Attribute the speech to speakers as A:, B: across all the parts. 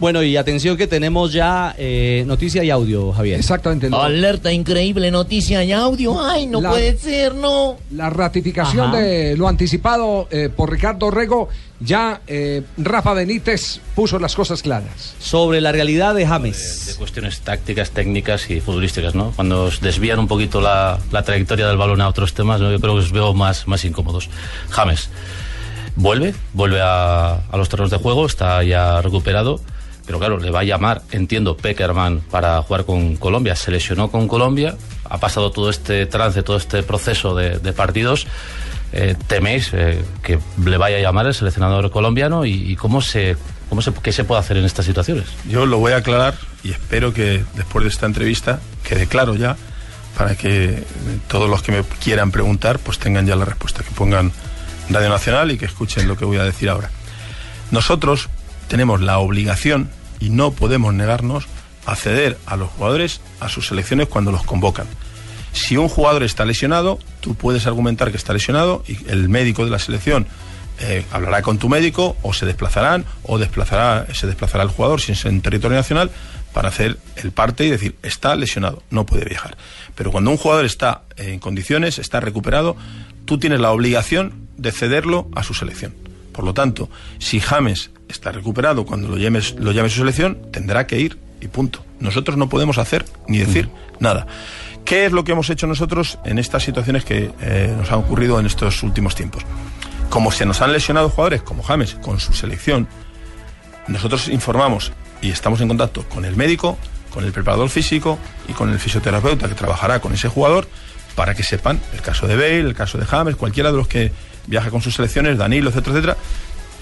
A: Bueno, y atención que tenemos ya eh, noticia y audio, Javier.
B: Exactamente. lo-
C: Alerta increíble, noticia y audio. Ay, no
B: La-
C: puede ser, no.
B: La ratificación
A: Ajá.
B: de lo anticipado eh, por Ricardo Rego, ya eh, Rafa Benítez puso las cosas claras.
A: Sobre la realidad de
D: de
A: James.
D: cuestiones tácticas, técnicas y futbolísticas, ¿no? Cuando os desvían un poquito la, la trayectoria del balón a otros temas, ¿no? yo creo que os veo más, más incómodos. James vuelve, vuelve a, a los terrenos de juego, está ya recuperado, pero claro, le va a llamar, entiendo, Peckerman para jugar con Colombia. Se lesionó con Colombia, ha pasado todo este trance, todo este proceso de, partidos. Eh, ¿Teméis eh, que le vaya a llamar el seleccionador colombiano y, y cómo se, cómo se, qué se puede hacer en estas situaciones?
E: Yo lo voy a aclarar y espero que después de esta entrevista quede claro ya para que todos los que me quieran preguntar pues tengan ya la respuesta, que pongan Radio Nacional y que escuchen lo que voy a decir ahora. Nosotros tenemos la obligación y no podemos negarnos a ceder a los jugadores a sus selecciones cuando los convocan. Si un jugador está lesionado, tú puedes argumentar que está lesionado y el médico de la selección eh, hablará con tu médico o se desplazarán o desplazará, se desplazará el jugador si es en territorio nacional para hacer el parte y decir está lesionado, no puede viajar. Pero cuando un jugador está en condiciones, está recuperado, tú tienes la obligación de cederlo a su selección. Por lo tanto, si James está recuperado cuando lo llame su selección, tendrá que ir y punto. Nosotros no podemos hacer ni decir nada. ¿Qué es lo que hemos hecho nosotros en estas situaciones que eh, nos han ocurrido en estos últimos tiempos? Como se nos han lesionado jugadores como James con su selección, nosotros informamos y estamos en contacto con el médico, con el preparador físico y con el fisioterapeuta que trabajará con ese jugador para que sepan el caso de Bale, el caso de James, cualquiera de los que viaja con sus selecciones, Danilo, etcétera, etcétera,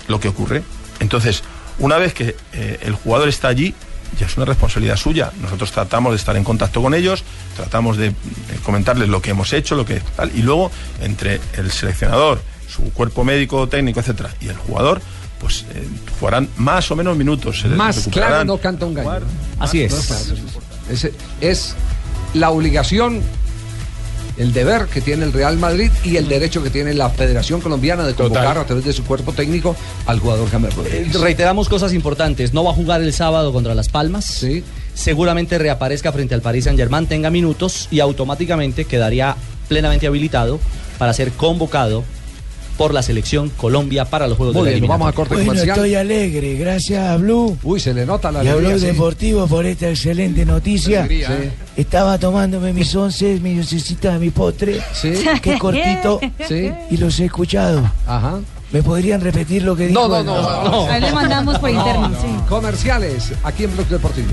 E: lo que ocurre. Entonces, una vez que eh, el jugador está allí, ya es una responsabilidad suya. Nosotros tratamos de estar en contacto con ellos, tratamos de, comentarles lo que hemos hecho, lo que tal, y luego entre el seleccionador, su cuerpo médico, técnico, etcétera, y el jugador, pues eh, jugarán más o menos minutos. se
B: Más claro no canta un gallo.
E: Jugar.
A: Así
B: Más
A: es.
B: claro. Es, es la obligación, el deber que tiene el Real Madrid y el derecho que tiene la Federación Colombiana de convocar a través de su cuerpo técnico al jugador James
A: Eh,
B: Rodríguez.
A: Reiteramos cosas importantes. No va a jugar el sábado contra Las Palmas.
B: Sí.
A: Seguramente reaparezca frente al Paris Saint Germain, tenga minutos y automáticamente quedaría plenamente habilitado para ser convocado por la selección Colombia para los Juegos
B: Muy
A: de la
B: bien, vamos a corte
F: Bueno,
B: comercial.
F: estoy alegre, gracias a Blue
B: Uy, se le nota la
F: y a Blue
B: alegría. sí.
F: Deportivo por esta excelente noticia.
B: Sí.
F: Estaba tomándome mis once, mi oncecita, mi postre,
B: Sí.
F: que cortito,
B: Sí.
F: y los he escuchado.
B: Ajá.
F: ¿Me podrían repetir lo que dijo?
B: No, no, no. no.
G: Ahí le mandamos por interno, sí.
B: Comerciales, aquí en Blog Deportivo.